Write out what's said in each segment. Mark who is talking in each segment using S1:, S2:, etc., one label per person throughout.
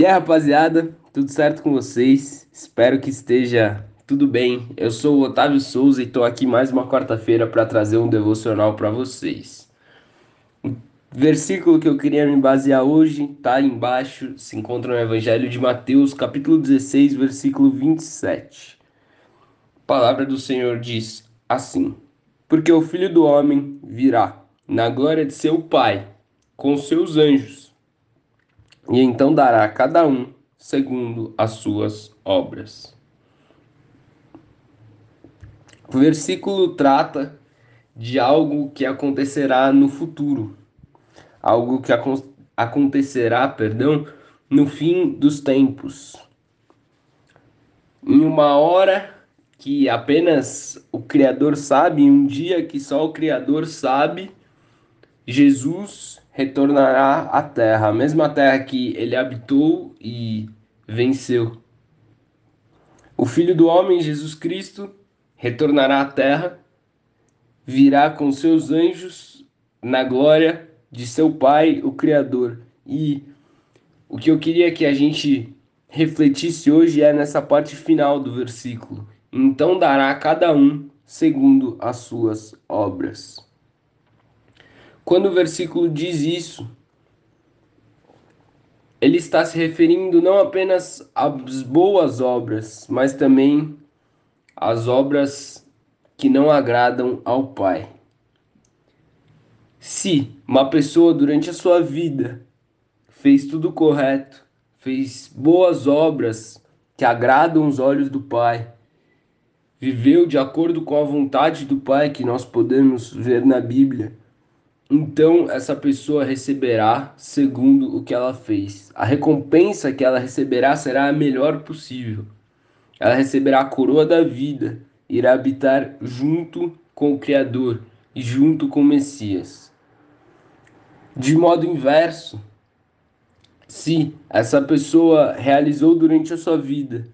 S1: E aí, rapaziada, tudo certo com vocês? Espero que esteja tudo bem. Eu sou o Otávio Souza e estou aqui mais uma quarta-feira para trazer um devocional para vocês. O versículo que eu queria me basear hoje está embaixo, se encontra no Evangelho de Mateus, capítulo 16, versículo 27. A palavra do Senhor diz assim: Porque o filho do homem virá na glória de seu Pai com seus anjos e então dará a cada um segundo as suas obras. O versículo trata de algo que acontecerá no futuro, algo que acontecerá, perdão, no fim dos tempos. Em uma hora que apenas o Criador sabe, em um dia que só o Criador sabe, Jesus retornará à terra, a mesma terra que ele habitou e venceu. O Filho do Homem, Jesus Cristo, retornará à terra, virá com seus anjos na glória de seu Pai, o Criador. E o que eu queria que a gente refletisse hoje é nessa parte final do versículo. Então dará a cada um segundo as suas obras. Quando o versículo diz isso, ele está se referindo não apenas às boas obras, mas também às obras que não agradam ao Pai. Se uma pessoa durante a sua vida fez tudo correto, fez boas obras que agradam os olhos do Pai, viveu de acordo com a vontade do Pai que nós podemos ver na Bíblia, então essa pessoa receberá segundo o que ela fez. A recompensa que ela receberá será a melhor possível. Ela receberá a coroa da vida, irá habitar junto com o Criador e junto com o Messias. De modo inverso, se essa pessoa realizou durante a sua vida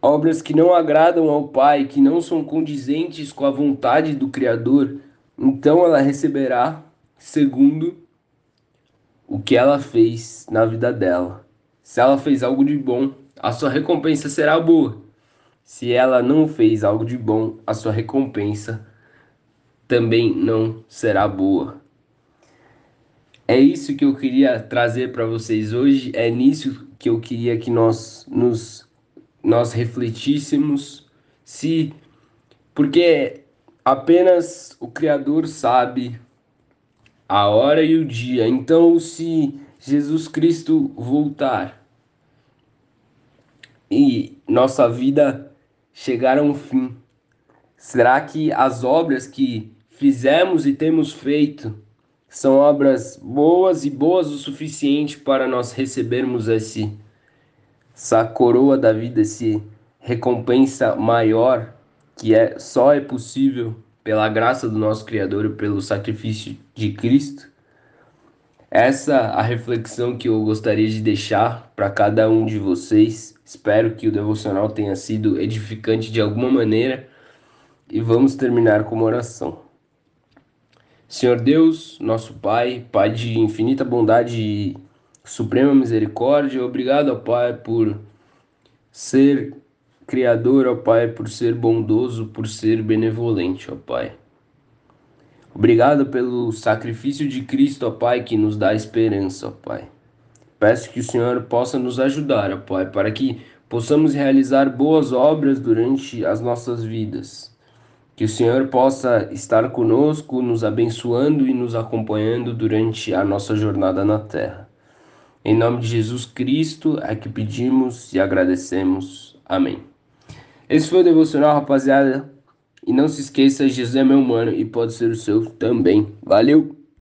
S1: obras que não agradam ao Pai, que não são condizentes com a vontade do Criador, então ela receberá segundo o que ela fez na vida dela. Se ela fez algo de bom, a sua recompensa será boa. Se ela não fez algo de bom, a sua recompensa também não será boa. É isso que eu queria trazer para vocês hoje, é nisso que eu queria que nós nos nós refletíssemos se porque Apenas o Criador sabe a hora e o dia. Então, se Jesus Cristo voltar e nossa vida chegar a um fim, será que as obras que fizemos e temos feito são obras boas e boas o suficiente para nós recebermos esse essa coroa da vida, esse recompensa maior que é só é possível pela graça do nosso Criador e pelo sacrifício de Cristo. Essa a reflexão que eu gostaria de deixar para cada um de vocês. Espero que o devocional tenha sido edificante de alguma maneira e vamos terminar com uma oração. Senhor Deus, nosso Pai, Pai de infinita bondade e suprema misericórdia, obrigado, Pai, por ser Criador, ó Pai, por ser bondoso, por ser benevolente, ó Pai. Obrigado pelo sacrifício de Cristo, ó Pai, que nos dá esperança, ó Pai. Peço que o Senhor possa nos ajudar, ó Pai, para que possamos realizar boas obras durante as nossas vidas. Que o Senhor possa estar conosco, nos abençoando e nos acompanhando durante a nossa jornada na terra. Em nome de Jesus Cristo é que pedimos e agradecemos. Amém. Esse foi o devocional, rapaziada. E não se esqueça, Jesus é meu mano e pode ser o seu também. Valeu!